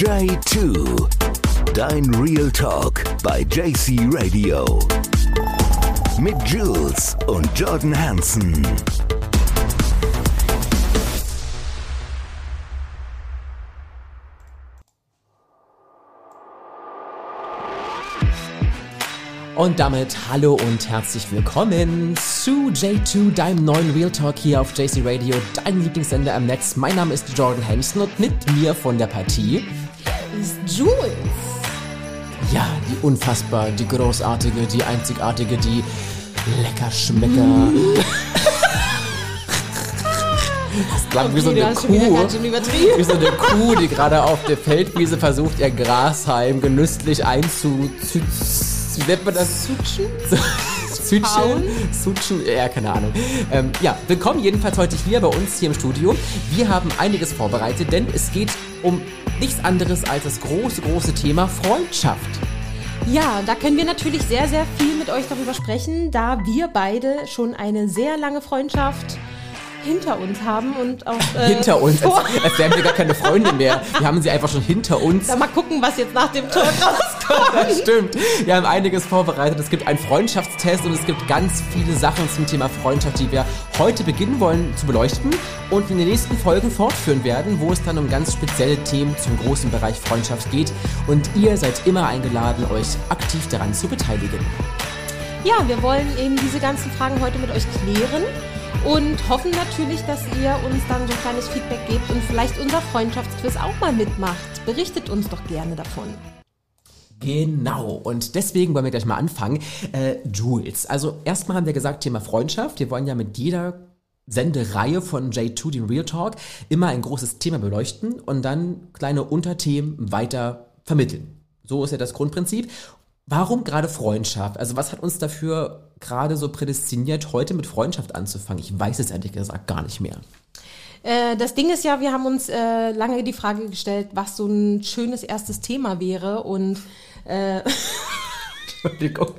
J2. Dein Real Talk bei JC Radio. Mit Jules und Jordan Hansen. Und damit hallo und herzlich willkommen zu J2, deinem neuen Real Talk hier auf JC Radio, dein Lieblingssender am Netz. Mein Name ist Jordan Hansen und mit mir von der Partie ist Jules. Ja, die unfassbar, die großartige, die einzigartige, die lecker Schmecker. Das klang wie so eine Kuh. Wie so eine Kuh, die gerade auf der Feldwiese versucht, ihr Grashalm genüsslich einzuzüchten wie nennt man das? Sutschen? Sutschen? Sutschen? Ja, keine Ahnung. Ähm, ja, willkommen jedenfalls heute hier bei uns hier im Studio. Wir haben einiges vorbereitet, denn es geht um nichts anderes als das große, große Thema Freundschaft. Ja, da können wir natürlich sehr, sehr viel mit euch darüber sprechen, da wir beide schon eine sehr lange Freundschaft hinter uns haben und auch. Äh, hinter uns, als, als wären wir gar keine Freunde mehr. Wir haben sie einfach schon hinter uns. Dann mal gucken, was jetzt nach dem Tor rauskommt. das stimmt. Wir haben einiges vorbereitet. Es gibt einen Freundschaftstest und es gibt ganz viele Sachen zum Thema Freundschaft, die wir heute beginnen wollen zu beleuchten und in den nächsten Folgen fortführen werden, wo es dann um ganz spezielle Themen zum großen Bereich Freundschaft geht. Und ihr seid immer eingeladen, euch aktiv daran zu beteiligen. Ja, wir wollen eben diese ganzen Fragen heute mit euch klären und hoffen natürlich, dass ihr uns dann so ein kleines Feedback gebt und vielleicht unser Freundschaftsquiz auch mal mitmacht. Berichtet uns doch gerne davon. Genau, und deswegen wollen wir gleich mal anfangen. Äh, Jules, also erstmal haben wir gesagt, Thema Freundschaft. Wir wollen ja mit jeder Sendereihe von J2, den Real Talk, immer ein großes Thema beleuchten und dann kleine Unterthemen weiter vermitteln. So ist ja das Grundprinzip. Warum gerade Freundschaft? Also was hat uns dafür gerade so prädestiniert, heute mit Freundschaft anzufangen? Ich weiß es ehrlich gesagt gar nicht mehr. Äh, das Ding ist ja, wir haben uns äh, lange die Frage gestellt, was so ein schönes erstes Thema wäre und äh, Entschuldigung.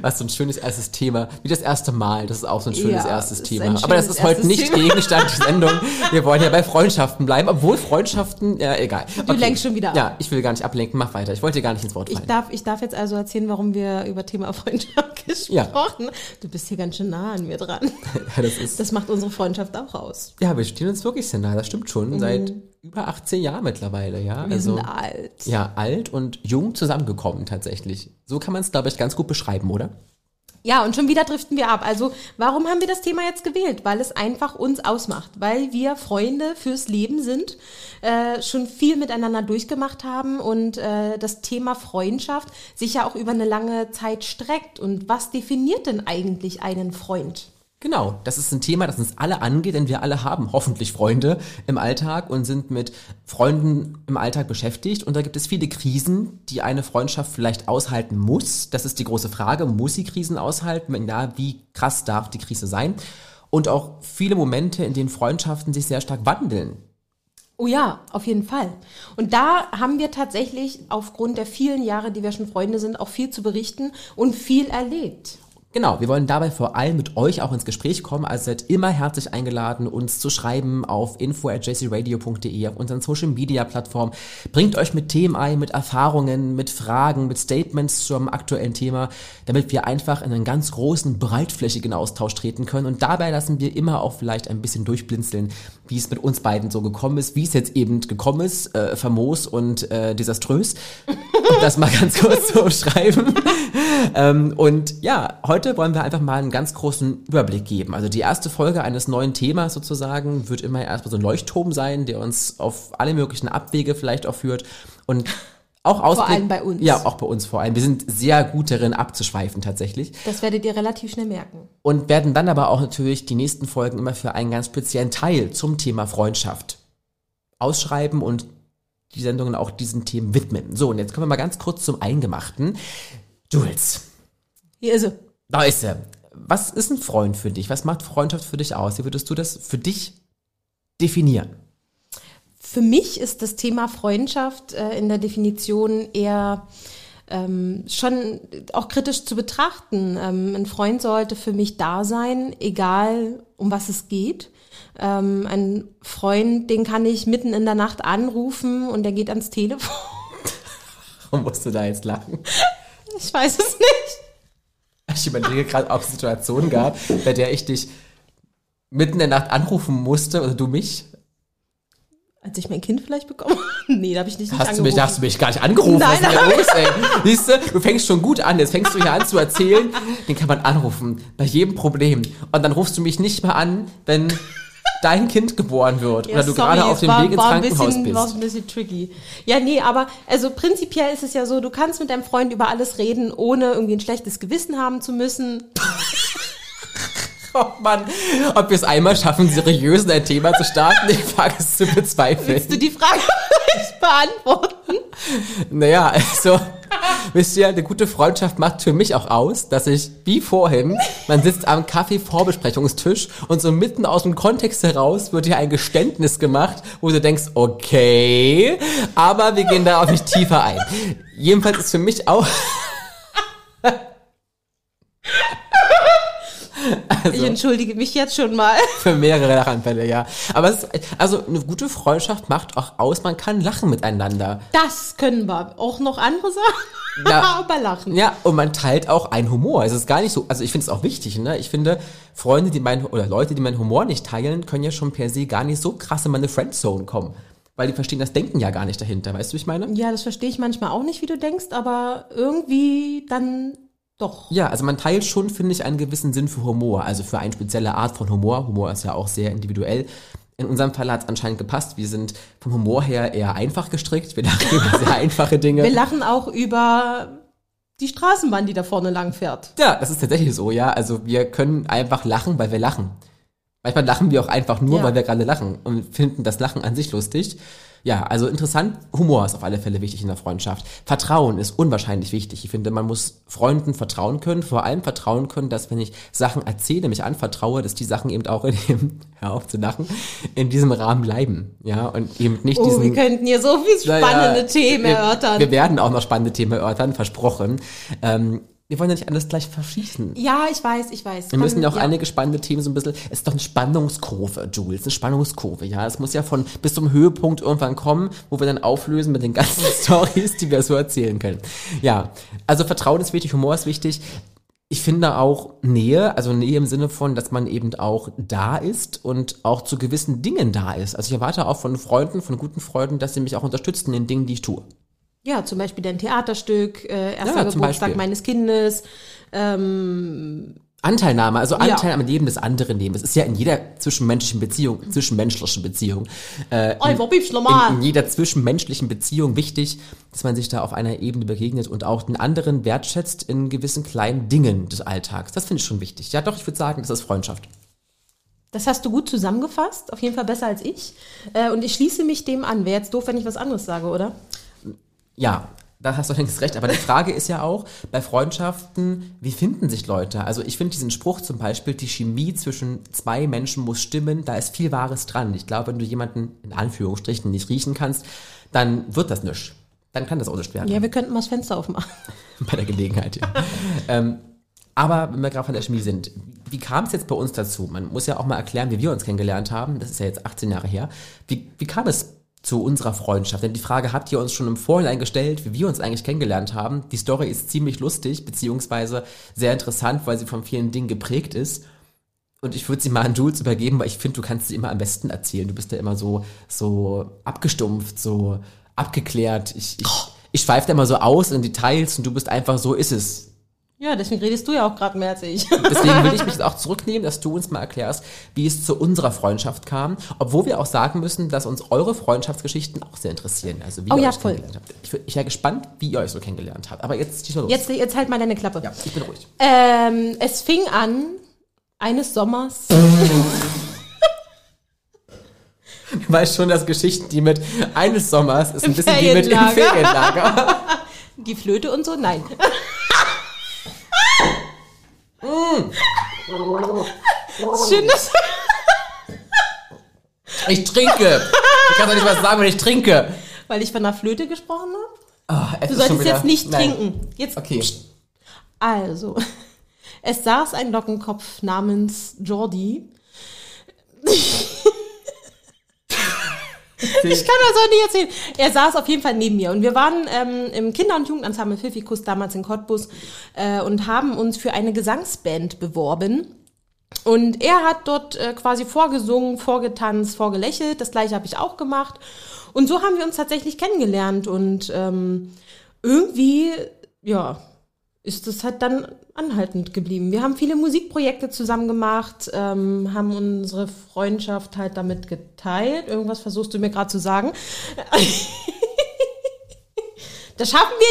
Was so ein schönes erstes Thema. Wie das erste Mal. Das ist auch so ein schönes ja, erstes Thema. Schönes Aber das ist heute nicht Thema. Gegenstand der Sendung. Wir wollen ja bei Freundschaften bleiben. Obwohl Freundschaften, ja, egal. Du okay. lenkst schon wieder ab. Ja, ich will gar nicht ablenken. Mach weiter. Ich wollte dir gar nicht ins Wort fallen. Ich darf, ich darf jetzt also erzählen, warum wir über Thema Freundschaft gesprochen. Ja. Du bist hier ganz schön nah an mir dran. ja, das ist. Das macht unsere Freundschaft auch aus. Ja, wir stehen uns wirklich sehr nah. Das stimmt schon. Mhm. Seit über 18 Jahren mittlerweile, ja. Wir also, sind alt. Ja, alt und jung zusammengekommen tatsächlich. So kann man es, glaube ich, ganz gut beschreiben, oder? Ja, und schon wieder driften wir ab. Also, warum haben wir das Thema jetzt gewählt? Weil es einfach uns ausmacht, weil wir Freunde fürs Leben sind, äh, schon viel miteinander durchgemacht haben und äh, das Thema Freundschaft sich ja auch über eine lange Zeit streckt. Und was definiert denn eigentlich einen Freund? Genau, das ist ein Thema, das uns alle angeht, denn wir alle haben hoffentlich Freunde im Alltag und sind mit Freunden im Alltag beschäftigt. Und da gibt es viele Krisen, die eine Freundschaft vielleicht aushalten muss. Das ist die große Frage, muss sie Krisen aushalten? Wenn ja, wie krass darf die Krise sein? Und auch viele Momente, in denen Freundschaften sich sehr stark wandeln. Oh ja, auf jeden Fall. Und da haben wir tatsächlich aufgrund der vielen Jahre, die wir schon Freunde sind, auch viel zu berichten und viel erlebt. Genau, wir wollen dabei vor allem mit euch auch ins Gespräch kommen. Also seid immer herzlich eingeladen, uns zu schreiben auf info at jcradio.de, auf unseren Social Media Plattformen. Bringt euch mit Themen ein, mit Erfahrungen, mit Fragen, mit Statements zum aktuellen Thema, damit wir einfach in einen ganz großen, breitflächigen Austausch treten können. Und dabei lassen wir immer auch vielleicht ein bisschen durchblinzeln, wie es mit uns beiden so gekommen ist, wie es jetzt eben gekommen ist, äh, famos und äh, desaströs. Um das mal ganz kurz zu umschreiben. ähm, und ja, heute heute wollen wir einfach mal einen ganz großen Überblick geben. Also die erste Folge eines neuen Themas sozusagen wird immer erstmal so ein Leuchtturm sein, der uns auf alle möglichen Abwege vielleicht auch führt und auch Ausblick, Vor allem bei uns. Ja, auch bei uns vor allem. Wir sind sehr gut darin abzuschweifen tatsächlich. Das werdet ihr relativ schnell merken. Und werden dann aber auch natürlich die nächsten Folgen immer für einen ganz speziellen Teil zum Thema Freundschaft ausschreiben und die Sendungen auch diesen Themen widmen. So, und jetzt kommen wir mal ganz kurz zum Eingemachten. Jules. Hier ist er. Da ist er. Was ist ein Freund für dich? Was macht Freundschaft für dich aus? Wie würdest du das für dich definieren? Für mich ist das Thema Freundschaft äh, in der Definition eher ähm, schon auch kritisch zu betrachten. Ähm, ein Freund sollte für mich da sein, egal um was es geht. Ähm, ein Freund, den kann ich mitten in der Nacht anrufen und der geht ans Telefon. Warum musst du da jetzt lachen? Ich weiß es nicht. Ich überlege gerade, ob es Situationen gab, bei der ich dich mitten in der Nacht anrufen musste, oder du mich. Als ich mein Kind vielleicht bekomme? nee, da habe ich nicht, nicht Hast du, mich, angerufen. hast du mich gar nicht angerufen? Nein, Was ist denn los, ey? Siehst du, du fängst schon gut an. Jetzt fängst du hier an zu erzählen. Den kann man anrufen. Bei jedem Problem. Und dann rufst du mich nicht mal an, wenn dein Kind geboren wird. Ja, oder du sorry, gerade auf dem war, Weg ins war Krankenhaus bisschen, War bist. ein bisschen tricky. Ja, nee, aber also prinzipiell ist es ja so, du kannst mit deinem Freund über alles reden, ohne irgendwie ein schlechtes Gewissen haben zu müssen. Oh Mann, ob wir es einmal schaffen, seriös in ein Thema zu starten, ich wage es zu bezweifeln. Willst du die Frage vielleicht beantworten? Naja, also, wisst ihr, eine gute Freundschaft macht für mich auch aus, dass ich, wie vorhin, man sitzt am Kaffee-Vorbesprechungstisch und so mitten aus dem Kontext heraus wird hier ein Geständnis gemacht, wo du denkst, okay, aber wir gehen da auch nicht tiefer ein. Jedenfalls ist für mich auch, Ich entschuldige mich jetzt schon mal. für mehrere Lachanfälle, ja. Aber es ist, also, eine gute Freundschaft macht auch aus, man kann lachen miteinander. Das können wir. Auch noch andere Sachen. Ja. aber lachen. Ja, und man teilt auch einen Humor. Es ist gar nicht so, also ich finde es auch wichtig, ne? Ich finde, Freunde, die meinen, oder Leute, die meinen Humor nicht teilen, können ja schon per se gar nicht so krass in meine Friendzone kommen. Weil die verstehen das Denken ja gar nicht dahinter, weißt du, wie ich meine? Ja, das verstehe ich manchmal auch nicht, wie du denkst, aber irgendwie dann doch. Ja, also man teilt schon, finde ich, einen gewissen Sinn für Humor, also für eine spezielle Art von Humor. Humor ist ja auch sehr individuell. In unserem Fall hat es anscheinend gepasst. Wir sind vom Humor her eher einfach gestrickt. Wir lachen über sehr einfache Dinge. Wir lachen auch über die Straßenbahn, die da vorne lang fährt. Ja, das ist tatsächlich so, ja. Also wir können einfach lachen, weil wir lachen. Manchmal lachen wir auch einfach nur, Ja. weil wir gerade lachen und finden das Lachen an sich lustig. Ja, also interessant. Humor ist auf alle Fälle wichtig in der Freundschaft. Vertrauen ist unwahrscheinlich wichtig. Ich finde, man muss Freunden vertrauen können. Vor allem vertrauen können, dass wenn ich Sachen erzähle, mich anvertraue, dass die Sachen eben auch in dem, hör auf zu lachen, in diesem Rahmen bleiben. Ja, und eben nicht Oh, diesen. wir könnten hier so viel Naja, spannende Themen wir, erörtern. Wir werden auch noch spannende Themen erörtern, versprochen. Ähm, wir wollen ja nicht alles gleich verschießen. ja, ich weiß, ich weiß. Wir müssen ja auch ja. einige spannende Themen so ein bisschen. Es ist doch eine Spannungskurve, Jules, eine Spannungskurve, ja. Es muss ja von bis zum Höhepunkt irgendwann kommen, wo wir dann auflösen mit den ganzen Stories, die wir so erzählen können. Ja, also Vertrauen ist wichtig, Humor ist wichtig. Ich finde auch Nähe, also Nähe im Sinne von, dass man eben auch da ist und auch zu gewissen Dingen da ist. Also ich erwarte auch von Freunden, von guten Freunden, dass sie mich auch unterstützen in Dingen, die ich tue. Ja, zum Beispiel dein Theaterstück, äh, erster Ja, Geburtstag meines Kindes. Ähm, Anteilnahme, also Ja. Anteil am Leben des anderen nehmen. Das ist ja in jeder zwischenmenschlichen Beziehung, zwischenmenschlichen Beziehung, äh, in, normal. in jeder zwischenmenschlichen Beziehung wichtig, dass man sich da auf einer Ebene begegnet und auch den anderen wertschätzt in gewissen kleinen Dingen des Alltags. Das finde ich schon wichtig. Ja, doch, ich würde sagen, das ist Freundschaft. Das hast du gut zusammengefasst, auf jeden Fall besser als ich. Äh, und ich schließe mich dem an. Wäre jetzt doof, wenn ich was anderes sage, oder? Ja, da hast du längst recht. Aber die Frage ist ja auch, bei Freundschaften, wie finden sich Leute? Also ich finde diesen Spruch zum Beispiel, die Chemie zwischen zwei Menschen muss stimmen, da ist viel Wahres dran. Ich glaube, wenn du jemanden in Anführungsstrichen nicht riechen kannst, dann wird das nichts. Dann kann das auch nicht werden. Ja, wir könnten mal das Fenster aufmachen. Bei der Gelegenheit, ja. ähm, aber wenn wir gerade von der Chemie sind, wie kam es jetzt bei uns dazu? Man muss ja auch mal erklären, wie wir uns kennengelernt haben. Das ist ja jetzt 18 Jahre her. Wie, wie kam es zu unserer Freundschaft? Denn die Frage habt ihr uns schon im Vorhinein gestellt, wie wir uns eigentlich kennengelernt haben. Die Story ist ziemlich lustig, beziehungsweise sehr interessant, weil sie von vielen Dingen geprägt ist. Und ich würde sie mal an Jules übergeben, weil ich finde, du kannst sie immer am besten erzählen. Du bist ja immer so, so abgestumpft, so abgeklärt. Ich, ich, ich schweife da immer so aus in Details und du bist einfach so, ist es. Ja, deswegen redest du ja auch gerade mehr als ich. Deswegen will ich mich jetzt auch zurücknehmen, dass du uns mal erklärst, wie es zu unserer Freundschaft kam. Obwohl wir auch sagen müssen, dass uns eure Freundschaftsgeschichten auch sehr interessieren. Also wie Oh ihr ja, euch voll. kennengelernt habt. Ich, ich wäre gespannt, wie ihr euch so kennengelernt habt. Aber jetzt schieß mal los. Jetzt, jetzt halt mal deine Klappe. Ja, ich bin ruhig. Ähm, es fing an eines Sommers. Du weißt schon, dass Geschichten, die mit eines Sommers ist ein bisschen wie mit im. Ferienlager. Die Flöte und so? Nein. Schön, dass Ich trinke. Ich kann doch nicht was sagen, wenn ich trinke. weil ich von der Flöte gesprochen habe. Ah, es Du solltest wieder- jetzt nicht Nein. trinken. Jetzt, Okay. Also, es saß ein Lockenkopf namens Jordi. Ich kann das auch nicht erzählen. Er saß auf jeden Fall neben mir und wir waren ähm, im Kinder- und Jugendensemble Pfiffikus damals in Cottbus äh, und haben uns für eine Gesangsband beworben. Und er hat dort äh, quasi vorgesungen, vorgetanzt, vorgelächelt. Das gleiche habe ich auch gemacht. Und so haben wir uns tatsächlich kennengelernt. Und ähm, irgendwie, ja, ist es halt dann anhaltend geblieben. Wir haben viele Musikprojekte zusammen gemacht, ähm, haben unsere Freundschaft halt damit geteilt. Irgendwas versuchst du mir gerade zu sagen. das schaffen wir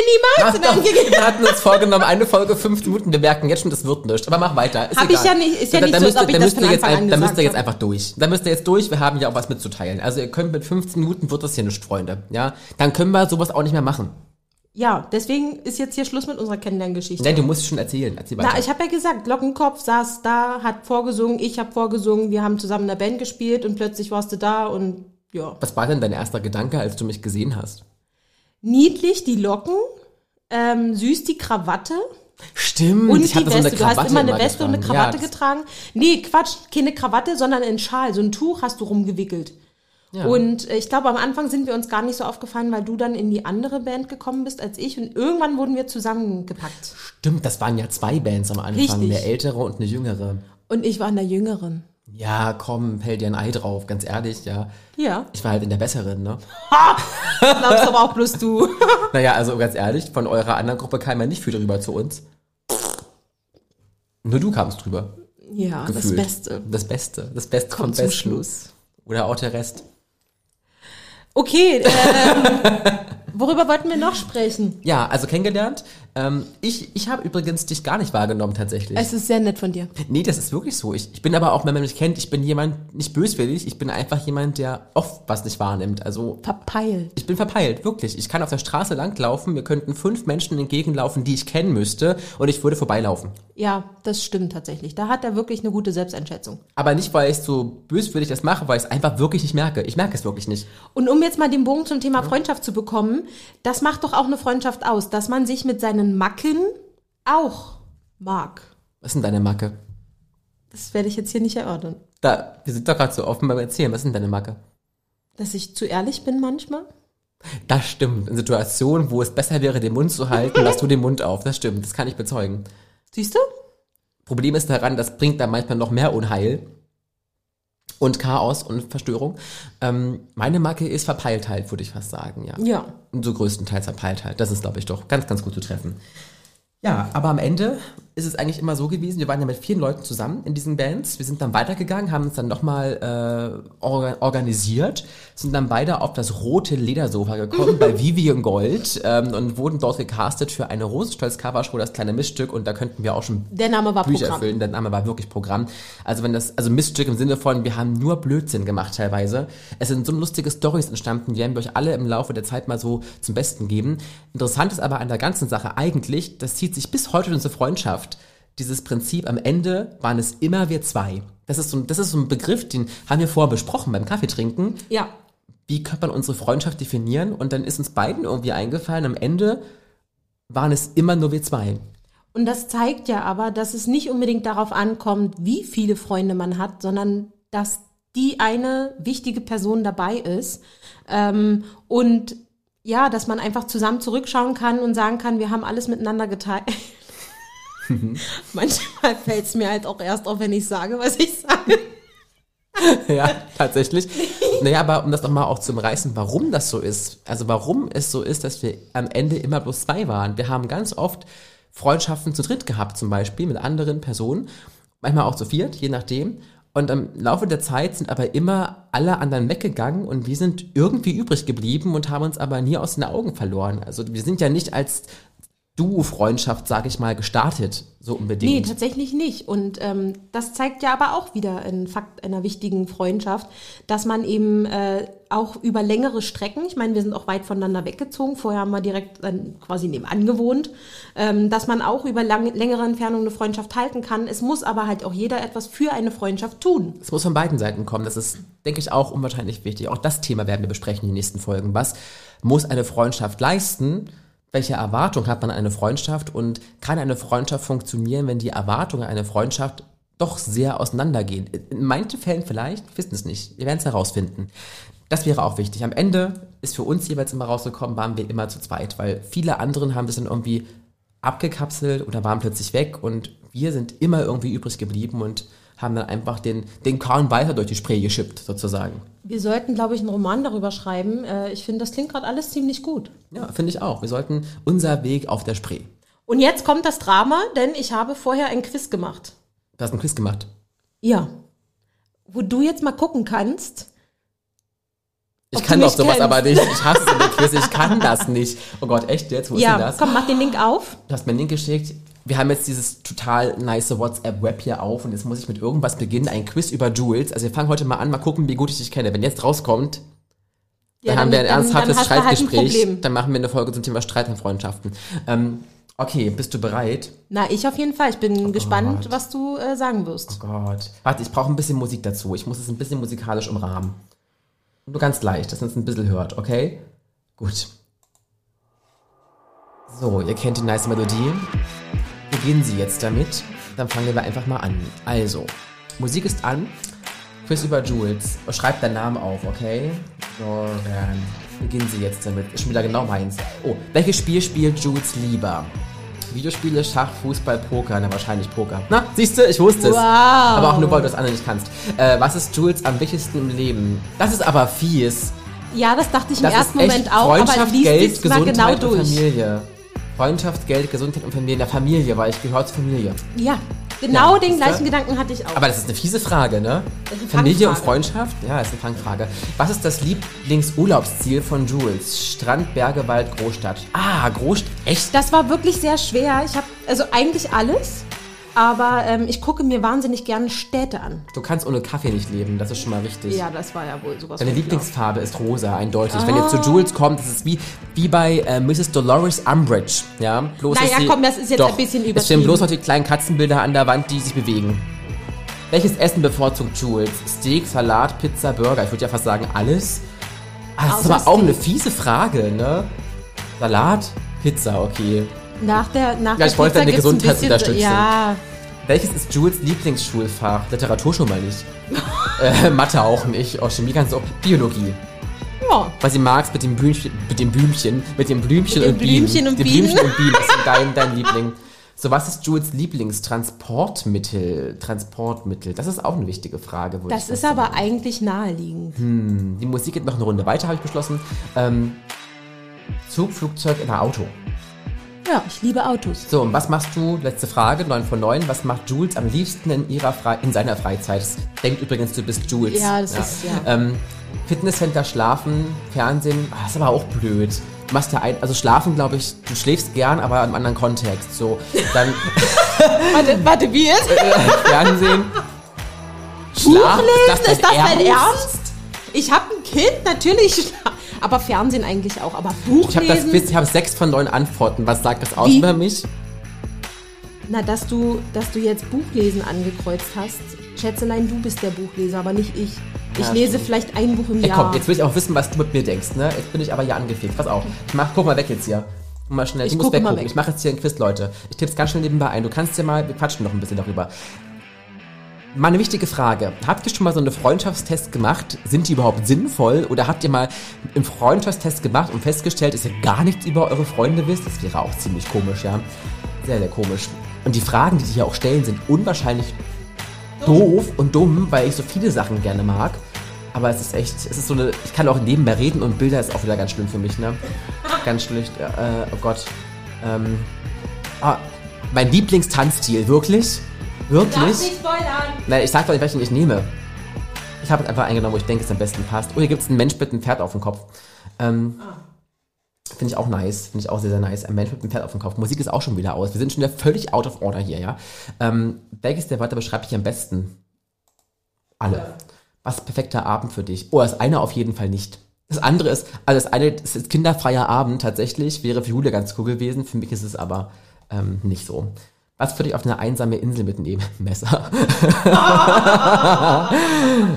Ach niemals. doch, wir- hatten uns vorgenommen, eine Folge fünf Minuten. Wir merken jetzt schon, das wird nicht. Aber mach weiter. Ist Hab egal. ich ja nicht- ist ja Da- nicht da so, müsst ob ich da das von jetzt, an Da müsst ihr jetzt einfach durch. Da müsst ihr jetzt durch. Wir haben ja auch was mitzuteilen. Also ihr könnt mit 15 Minuten wird das hier nicht, Freunde. Ja, dann können wir sowas auch nicht mehr machen. Ja, deswegen ist jetzt hier Schluss mit unserer Kennenlerngeschichte. Nein, du musst es schon erzählen. Erzähl weiter. Na, ich habe ja gesagt, Lockenkopf saß da, hat vorgesungen, ich habe vorgesungen, wir haben zusammen in der Band gespielt und plötzlich warst du da und ja. was war denn dein erster Gedanke, als du mich gesehen hast? Niedlich die Locken, ähm, süß die Krawatte Stimmt, und ich die so eine Weste. Du Krawatte hast immer eine Weste und eine. Krawatte ja, getragen. Nee, Quatsch, keine Krawatte, sondern ein Schal, so ein Tuch hast du rumgewickelt. Ja. Und äh, ich glaube, am Anfang sind wir uns gar nicht so aufgefallen, weil du dann in die andere Band gekommen bist als ich und irgendwann wurden wir zusammengepackt. Stimmt, das waren ja zwei Bands am Anfang, Richtig. eine ältere und eine jüngere. Und ich war in der Jüngeren. Ja, komm, fäll dir ein Ei drauf, ganz ehrlich, ja. Ja, Ich war halt in der besseren, ne? glaubst aber auch bloß du. Naja, also ganz ehrlich, von eurer anderen Gruppe kam ja nicht viel drüber zu uns. Nur du kamst drüber. Ja, das Gefühlt. Beste. Das Beste. Das Beste vom Kommt zum Besten. Schluss. Oder auch der Rest. Okay, ähm, worüber wollten wir noch sprechen? Ja, also kennengelernt. Ähm, ich ich habe übrigens dich gar nicht wahrgenommen tatsächlich. Es ist sehr nett von dir. nee, das ist wirklich so. Ich, ich bin aber auch, wenn man mich kennt, ich bin jemand, nicht böswillig, ich bin einfach jemand, der oft was nicht wahrnimmt. Also Verpeilt. Ich bin verpeilt, wirklich. Ich kann auf der Straße langlaufen, mir könnten fünf Menschen entgegenlaufen, die ich kennen müsste, und ich würde vorbeilaufen. Ja, das stimmt tatsächlich. Da hat er wirklich eine gute Selbsteinschätzung. Aber nicht, weil ich so böswillig das mache, weil ich es einfach wirklich nicht merke. Ich merke es wirklich nicht. Und um jetzt mal den Bogen zum Thema Freundschaft zu bekommen, das macht doch auch eine Freundschaft aus, dass man sich mit seinen Macken auch mag. Was ist denn deine Macke? Das werde ich jetzt hier nicht erörtern. Da, wir sind doch gerade so offen beim Erzählen. Was ist denn deine Macke? Dass ich zu ehrlich bin manchmal. Das stimmt. In Situationen, wo es besser wäre, den Mund zu halten, lass du den Mund auf. Das stimmt. Das kann ich bezeugen. Siehst du? Problem ist daran, das bringt dann manchmal noch mehr Unheil und Chaos und Verstörung. Ähm, meine Macke ist Verpeiltheit, würde ich fast sagen, ja. Ja. So größtenteils Verpeiltheit. Das ist, glaube ich, doch ganz, ganz gut zu treffen. Ja, aber am Ende ist es eigentlich immer so gewesen, wir waren ja mit vielen Leuten zusammen in diesen Bands. Wir sind dann weitergegangen, haben uns dann nochmal äh, orga organisiert, sind dann beide auf das rote Ledersofa gekommen bei Vivian Gold ähm, und wurden dort gecastet für eine Rosenstolz-Covershow, das kleine Miststück. Und da könnten wir auch schon Der Name war Bücher Programm. erfüllen. Der Name war wirklich Programm. Also wenn das, also Miststück im Sinne von, wir haben nur Blödsinn gemacht teilweise. Es sind so lustige Stories entstanden, die werden wir euch alle im Laufe der Zeit mal so zum Besten geben. Interessant ist aber an der ganzen Sache eigentlich, das zieht sich bis heute in unsere Freundschaft. Dieses Prinzip, am Ende waren es immer wir zwei. Das ist so, ein- das ist so ein Begriff, den haben wir vorher besprochen beim Kaffeetrinken. Ja. Wie könnte man unsere Freundschaft definieren? Und dann ist uns beiden irgendwie eingefallen, am Ende waren es immer nur wir zwei. Und das zeigt ja aber, dass es nicht unbedingt darauf ankommt, wie viele Freunde man hat, sondern dass die eine wichtige Person dabei ist. Ähm, und ja, dass man einfach zusammen zurückschauen kann und sagen kann, wir haben alles miteinander geteilt. Manchmal fällt es mir halt auch erst auf, wenn ich sage, was ich sage. ja, tatsächlich. Naja, aber um das nochmal auch zu umreißen, warum das so ist, also warum es so ist, dass wir am Ende immer bloß zwei waren. Wir haben ganz oft Freundschaften zu dritt gehabt, zum Beispiel mit anderen Personen, manchmal auch zu viert, je nachdem. Und im Laufe der Zeit sind aber immer alle anderen weggegangen und wir sind irgendwie übrig geblieben und haben uns aber nie aus den Augen verloren. Also wir sind ja nicht als Duo-Freundschaft, sage ich mal, gestartet, so unbedingt. Nee, tatsächlich nicht. Und ähm, das zeigt ja aber auch wieder ein Fakt einer wichtigen Freundschaft, dass man eben äh, auch über längere Strecken, ich meine, wir sind auch weit voneinander weggezogen, vorher haben wir direkt dann quasi nebenan gewohnt, ähm, dass man auch über lang, längere Entfernung eine Freundschaft halten kann. Es muss aber halt auch jeder etwas für eine Freundschaft tun. Es muss von beiden Seiten kommen. Das ist, denke ich, auch unwahrscheinlich wichtig. Auch das Thema werden wir besprechen in den nächsten Folgen. Was muss eine Freundschaft leisten, welche Erwartung hat man an eine Freundschaft und kann eine Freundschaft funktionieren, wenn die Erwartungen an eine Freundschaft doch sehr auseinandergehen. In manchen Fällen vielleicht, wissen es nicht. Wir werden es herausfinden. Das wäre auch wichtig. Am Ende ist für uns jeweils immer rausgekommen, waren wir immer zu zweit, weil viele anderen haben das dann irgendwie abgekapselt oder waren plötzlich weg und wir sind immer irgendwie übrig geblieben und haben dann einfach den, den Kahn weiter durch die Spree geschippt, sozusagen. Wir sollten, glaube ich, einen Roman darüber schreiben. Äh, ich finde, das klingt gerade alles ziemlich gut. Ja, finde ich auch. Wir sollten unser Weg auf der Spree. Und jetzt kommt das Drama, denn ich habe vorher ein Quiz gemacht. Du hast einen Quiz gemacht. Ja. Wo du jetzt mal gucken kannst. Ich kann doch sowas kennst. aber nicht. Ich hasse so Quiz, ich kann das nicht. Oh Gott, echt jetzt? Wo ist denn Ja, das? komm, mach den Link auf. Du hast mir einen Link geschickt. Wir haben jetzt dieses total nice WhatsApp-Web hier auf und jetzt muss ich mit irgendwas beginnen. Ein Quiz über Jules. Also wir fangen heute mal an, mal gucken, wie gut ich dich kenne. Wenn jetzt rauskommt, Ja, dann, haben wir ein ernsthaftes dann halt Streitgespräch. Problem. dann machen wir eine Folge zum Thema Streit in Freundschaften. Ähm, okay, bist du bereit? Na, ich auf jeden Fall. Ich bin gespannt, Gott. was du äh, sagen wirst. Oh Gott. Warte, ich brauche ein bisschen Musik dazu. Ich muss es ein bisschen musikalisch umrahmen. Nur ganz leicht, dass man es ein bisschen hört, okay? Gut. So, ihr kennt die nice Melodie. Beginnen Sie jetzt damit. Dann fangen wir einfach mal an. Also, Musik ist an. Quiz über Jules. Schreibt deinen Namen auf, okay? So, dann beginnen Sie jetzt damit. Ist schon wieder genau meins. Oh, welches Spiel spielt Jules lieber? Videospiele, Schach, Fußball, Poker. Na, wahrscheinlich Poker. Na, siehst du, ich wusste es. Wow. Aber auch nur, weil du das andere nicht kannst. Äh, was ist Jules am wichtigsten im Leben? Das ist aber fies. Ja, das dachte ich im Das ersten Moment auch, aber Freundschaft, liest Geld, es mal Gesundheit genau durch. Familie. Freundschaft, Geld, Gesundheit und Familie. In der Familie, weil ich gehöre zur Familie. Ja, genau Ja, den gleichen Gedanken hatte ich auch. Aber das ist eine fiese Frage, ne? Familie und. Freundschaft? Ja, ist eine Fangfrage. Was ist das Lieblingsurlaubsziel von Jules? Strand, Berge, Wald, Großstadt. Ah, Großstadt. Echt? Das war wirklich sehr schwer. Ich habe also eigentlich alles, aber ähm, ich gucke mir wahnsinnig gerne Städte an. Du kannst ohne Kaffee nicht leben, das ist schon mal richtig. Ja, das war ja wohl sowas. Deine. Lieblingsfarbe ist rosa, eindeutig. Wenn ihr Ah. zu Jules kommt, das ist wie, wie bei äh, Mrs. Dolores Umbridge. Ja, bloß Naja, sie- komm, das ist jetzt doch, ein bisschen Es stehen übertrieben. bloß noch die kleinen Katzenbilder an der Wand, die sich bewegen. Welches Essen bevorzugt Jules? Steak, Salat, Pizza, Burger? Ich würde ja fast sagen alles. Ah, das ist Außer aber auch eine Steak. fiese Frage, ne? Salat, Pizza, okay. Nach der nach Ja, der ich wollte Pizza deine Gesundheit bisschen- unterstützen. Ja, Welches ist Jules Lieblingsschulfach? Literatur schon mal nicht. äh, Mathe auch nicht. Oh, Chemie kannst du auch. Biologie. ja. Was sie magst mit dem Blümchen, mit dem Blümchen, mit dem Blümchen Mit und Bienen. Blümchen und Dem Bienen. Blümchen und Bienen, das ist dein, dein Liebling. So, was ist Jules Lieblingstransportmittel? Transportmittel, das ist auch eine wichtige Frage. Das ist aber sagen. eigentlich naheliegend. Die Musik geht noch eine Runde weiter, habe ich beschlossen. Ähm, Zug, Flugzeug oder Auto? Ja, ich liebe Autos. So, und was machst du, letzte Frage, 9 von 9, was macht Jules am liebsten in, ihrer Fre in seiner Freizeit? Das denkt übrigens, du bist Jules. Ja, das ist- ja. Ähm, Fitnesscenter, Schlafen, Fernsehen, ah, ist aber auch blöd. Du machst ja ein, also schlafen, glaube ich, du schläfst gern, aber im anderen Kontext. So, dann Warte, warte, wie ist? Fernsehen. Buch Schlaf, lesen? Ist das dein Ernst? Ich habe ein Kind, natürlich. schla- Aber Fernsehen eigentlich auch. Aber Buch Ich habe das lesen? Quiz, ich habe sechs von neun Antworten. Was sagt das aus Wie? über mich? Na, dass du, dass du jetzt Buchlesen angekreuzt hast. Schätzelein, du bist der Buchleser, aber nicht ich. Ich Ja, lese stimmt. vielleicht ein Buch im Ey, Jahr. komm, jetzt will ich auch wissen, was du mit mir denkst, ne? Jetzt bin ich aber hier angefixt. Pass auf. Ich mach, guck mal weg jetzt hier. Guck Mal schnell, Ich du musst gucke mal weggucken. weg. Ich mache jetzt hier einen Quiz, Leute. Ich tipp's ganz schnell nebenbei ein. Du kannst ja mal, wir quatschen noch ein bisschen darüber. Mal eine wichtige Frage. Habt ihr schon mal so einen Freundschaftstest gemacht? Sind die überhaupt sinnvoll? Oder habt ihr mal einen Freundschaftstest gemacht und festgestellt, dass ihr gar nichts über eure Freunde wisst? Das wäre auch ziemlich komisch, ja. Sehr, sehr komisch. Und die Fragen, die die hier auch stellen, sind unwahrscheinlich doof und dumm, weil ich so viele Sachen gerne mag. Aber es ist echt, es ist so eine, ich kann auch nebenbei reden und Bilder ist auch wieder ganz schlimm für mich, ne? Ganz schlecht, äh, oh Gott. Ähm, ah, mein Lieblingstanzstil, wirklich? Wirklich? spoilern. Nein, ich sag doch nicht, welchen ich nehme. Ich habe einfach eingenommen, wo ich denke, es am besten passt. Oh, hier gibt's einen Mensch mit einem Pferd auf dem Kopf. Ähm, Finde ich auch nice. Finde ich auch sehr, sehr nice. Ein Mensch mit einem Pferd auf dem Kopf. Musik ist auch schon wieder aus. Wir sind schon wieder völlig out of order hier, ja. Ähm, welches der Wörter beschreibt dich am besten? Alle. Was ist perfekter Abend für dich? Oh, das eine auf jeden Fall nicht. Das andere ist, also das eine ist kinderfreier Abend tatsächlich, wäre für Jule ganz cool gewesen. Für mich ist es aber ähm, nicht so. Was würde ich auf eine einsame Insel mitnehmen? Messer.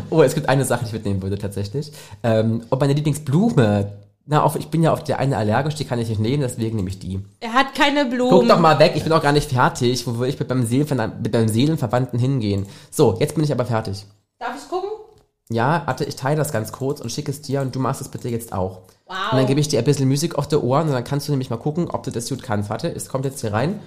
oh, es gibt eine Sache, die ich mitnehmen würde tatsächlich. Ähm, ob meine Lieblingsblume Na, auf, ich bin ja auf der eine allergisch, die kann ich nicht nehmen, deswegen nehme ich die. Er hat keine Blumen. Guck doch mal weg, ich bin auch gar nicht fertig. Wo will ich mit meinem, Seelenver mit meinem Seelenverwandten hingehen? So, jetzt bin ich aber fertig. Darf ich gucken? Ja, warte, ich teile das ganz kurz und schicke es dir und du machst es bitte jetzt auch. Wow. Und dann gebe ich dir ein bisschen Musik auf die Ohren und dann kannst du nämlich mal gucken, ob du das gut kannst. Warte, es kommt jetzt hier rein.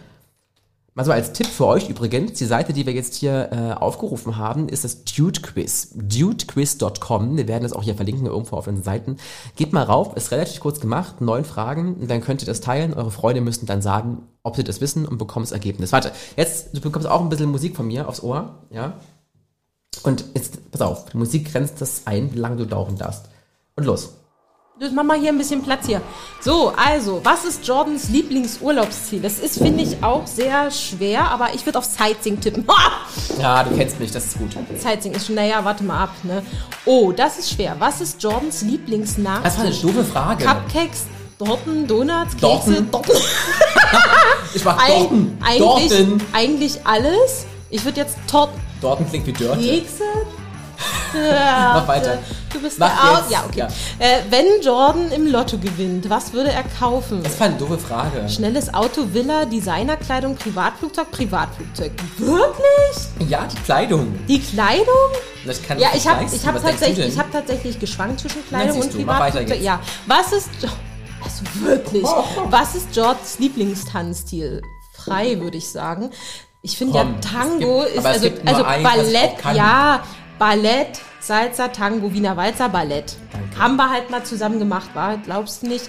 Mal so als Tipp für euch übrigens, die Seite, die wir jetzt hier äh, aufgerufen haben, ist das Dude Quiz. Dudequiz.com. Wir werden das auch hier verlinken irgendwo auf den Seiten. Geht mal rauf, ist relativ kurz gemacht, neun Fragen, dann könnt ihr das teilen. Eure Freunde müssen dann sagen, ob sie das wissen und bekommen das Ergebnis. Warte, jetzt, du bekommst auch ein bisschen Musik von mir aufs Ohr, ja? Und jetzt, pass auf, die Musik grenzt das ein, wie lange du dauern darfst. Und los. Das machen wir hier ein bisschen Platz hier. So, also, was ist Jordans Lieblingsurlaubsziel? Das ist, finde ich, auch sehr schwer, aber ich würde auf Sightseeing tippen. Ja, du kennst mich, das ist gut. Sightseeing ist schon, naja, warte mal ab, ne? Oh, das ist schwer. Was ist Jordans Lieblingsnachtisch? Das war eine doofe Frage. Cupcakes, Torten, Donuts, Kekse, Dorten. Torten. Ich mach Eig Dorten. eigentlich, Dorten. eigentlich alles. Ich würde jetzt Torten, Dorten klingt wie Dörte. Kekse. Mach weiter. Du bist Mach der jetzt. Ja, okay. Ja. Äh, wenn Jordan im Lotto gewinnt, was würde er kaufen? Das war eine doofe Frage. Schnelles Auto, Villa, Designerkleidung, Privatflugzeug, Privatflugzeug. Wirklich? Ja, die Kleidung. Die Kleidung? Das kann Ja, ich habe ich hab tatsächlich, ich hab tatsächlich geschwankt zwischen Kleidung und Privatflugzeug. Ja. Was ist. Also wirklich. Was ist Jordans Lieblingstanzstil? Frei, würde ich sagen. Ich finde ja, Tango ist aber also, also ich Ballett, ja, Ballett, Salsa, Tango, Wiener Walzer, Ballett. Danke. Haben wir halt mal zusammen gemacht, war? Glaubst du nicht?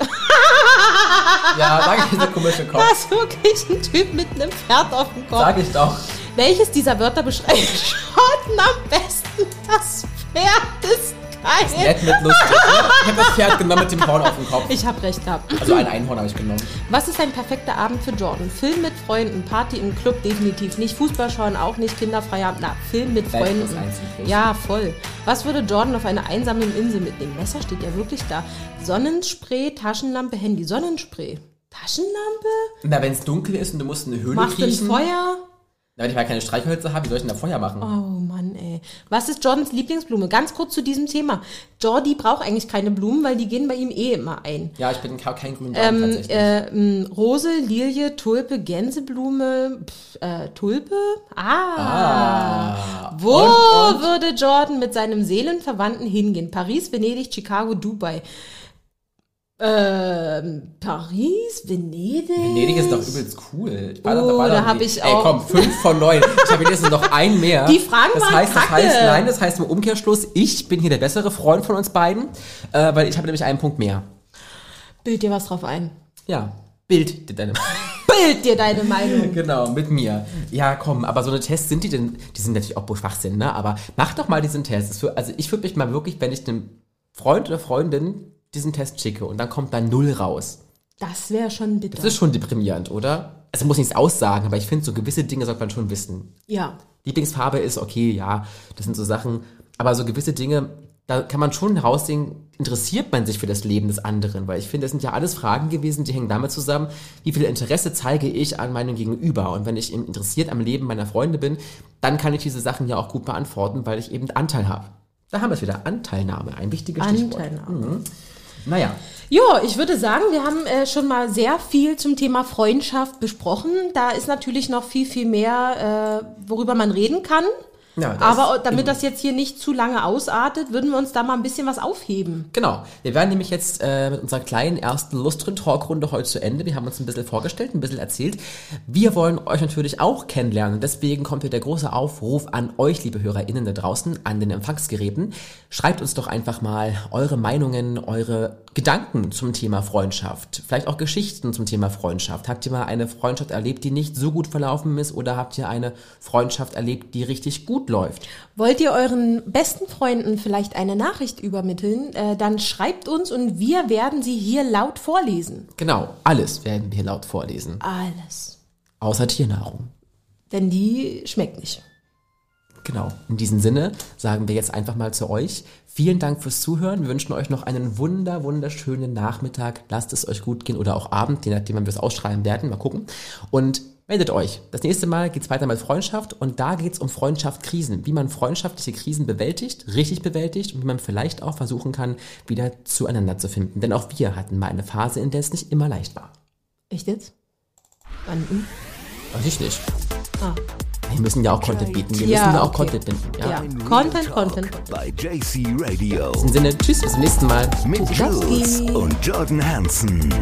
Ja, ich, dieser komische Kopf. Da ist wirklich ein Typ mit einem Pferd auf dem Kopf. Sag ich doch. Welches dieser Wörter beschreibt Schotten am besten? Das Pferd ist geil. Nett mit lustig. Ich habe das Pferd genommen mit dem Horn auf dem Kopf. Ich habe recht gehabt. Also ein Einhorn habe ich genommen. Was ist ein perfekter Abend für Jordan? Film mit Freunden, Party im Club definitiv nicht, Fußball schauen auch nicht, Kinderfeierabend, na, Film mit Bett Freunden. ist. Ja, voll. Was würde Jordan auf einer einsamen Insel mitnehmen? Messer steht ja wirklich da. Sonnenspray, Taschenlampe, Handy. Sonnenspray. Taschenlampe? Na, wenn es dunkel ist und du musst eine Höhle Macht ein kriechen. Feuer? Wenn ich mal keine Streichhölzer habe, wie soll ich denn da Feuer machen? Oh Mann, ey. Was ist Jordans Lieblingsblume? Ganz kurz zu diesem Thema. Jordi braucht eigentlich keine Blumen, weil die gehen bei ihm eh immer ein. Ja, ich bin kein, Grünbaum Ähm, tatsächlich. äh, Rose, Lilie, Tulpe, Gänseblume, pf, äh, Tulpe? Ah. Wo Und, und? würde Jordan mit seinem Seelenverwandten hingehen? Paris, Venedig, Chicago, Dubai. Ähm, Paris, Venedig? Venedig ist doch übelst cool. Ich war Oh, war da noch hab nie. ich Ey, auch- komm, fünf von neun. Ich habe jetzt noch ein mehr. Die Fragen das waren heißt, das kacke. heißt, nein, das heißt im Umkehrschluss, ich bin hier der bessere Freund von uns beiden, äh, weil ich habe nämlich einen Punkt mehr. Bild dir was drauf ein. Ja, Bild dir deine Bild dir deine Meinung. Genau, mit mir. Ja, komm, aber so eine Tests sind die denn, die sind natürlich auch Schwachsinn, ne? Aber mach doch mal diesen Test. Das für, also ich würde mich mal wirklich, wenn ich einem Freund oder Freundin diesen Test schicke und dann kommt da null raus. Das wäre schon bitter. Das ist schon deprimierend, oder? Also muss nichts aussagen, aber ich finde, so gewisse Dinge sollte man schon wissen. ja. Lieblingsfarbe ist okay, ja, das sind so Sachen, aber so gewisse Dinge, da kann man schon heraussehen, interessiert man sich für das Leben des anderen, weil ich finde, das sind ja alles Fragen gewesen, die hängen damit zusammen, wie viel Interesse zeige ich an meinem Gegenüber und wenn ich eben interessiert am Leben meiner Freunde bin, dann kann ich diese Sachen ja auch gut beantworten, weil ich eben Anteil habe. Da haben wir es wieder, Anteilnahme, ein wichtiges Stichwort. Anteilnahme. Naja, Ja, ich würde sagen, wir haben äh, schon mal sehr viel zum Thema Freundschaft besprochen. Da ist natürlich noch viel, viel mehr, äh, worüber man reden kann. Ja, Aber damit das jetzt hier nicht zu lange ausartet, würden wir uns da mal ein bisschen was aufheben. Genau. Wir werden nämlich jetzt äh, mit unserer kleinen ersten lustren Talkrunde heute zu Ende. Wir haben uns ein bisschen vorgestellt, ein bisschen erzählt. Wir wollen euch natürlich auch kennenlernen. Deswegen kommt hier der große Aufruf an euch, liebe HörerInnen da draußen, an den Empfangsgeräten. Schreibt uns doch einfach mal eure Meinungen, eure Gedanken zum Thema Freundschaft. Vielleicht auch Geschichten zum Thema Freundschaft. Habt ihr mal eine Freundschaft erlebt, die nicht so gut verlaufen ist? Oder habt ihr eine Freundschaft erlebt, die richtig gut läuft? Wollt ihr euren besten Freunden vielleicht eine Nachricht übermitteln? Äh, dann schreibt uns und wir werden sie hier laut vorlesen. Genau, alles werden wir laut vorlesen. Alles. Außer Tiernahrung. Denn die schmeckt nicht. Genau. In diesem Sinne sagen wir jetzt einfach mal zu euch. Vielen Dank fürs Zuhören. Wir wünschen euch noch einen wunder, wunderschönen Nachmittag. Lasst es euch gut gehen oder auch Abend, je nachdem, wann wir es ausschreiben werden. Mal gucken. Und meldet euch. Das nächste Mal geht's weiter mit Freundschaft und da geht's um Freundschaftskrisen, wie man freundschaftliche Krisen bewältigt, richtig bewältigt und wie man vielleicht auch versuchen kann, wieder zueinander zu finden. Denn auch wir hatten mal eine Phase, in der es nicht immer leicht war. Echt jetzt? Wann? Hm? Weiß ich nicht. Ah. Wir müssen ja auch Content bieten. Wir Ja, müssen ja auch okay. Content bieten. Ja. Ja. In Content, Content, Content. Bei JC Radio. diesem Sinne, tschüss, bis zum nächsten Mal. Mit. Jules und Jordan Hansen.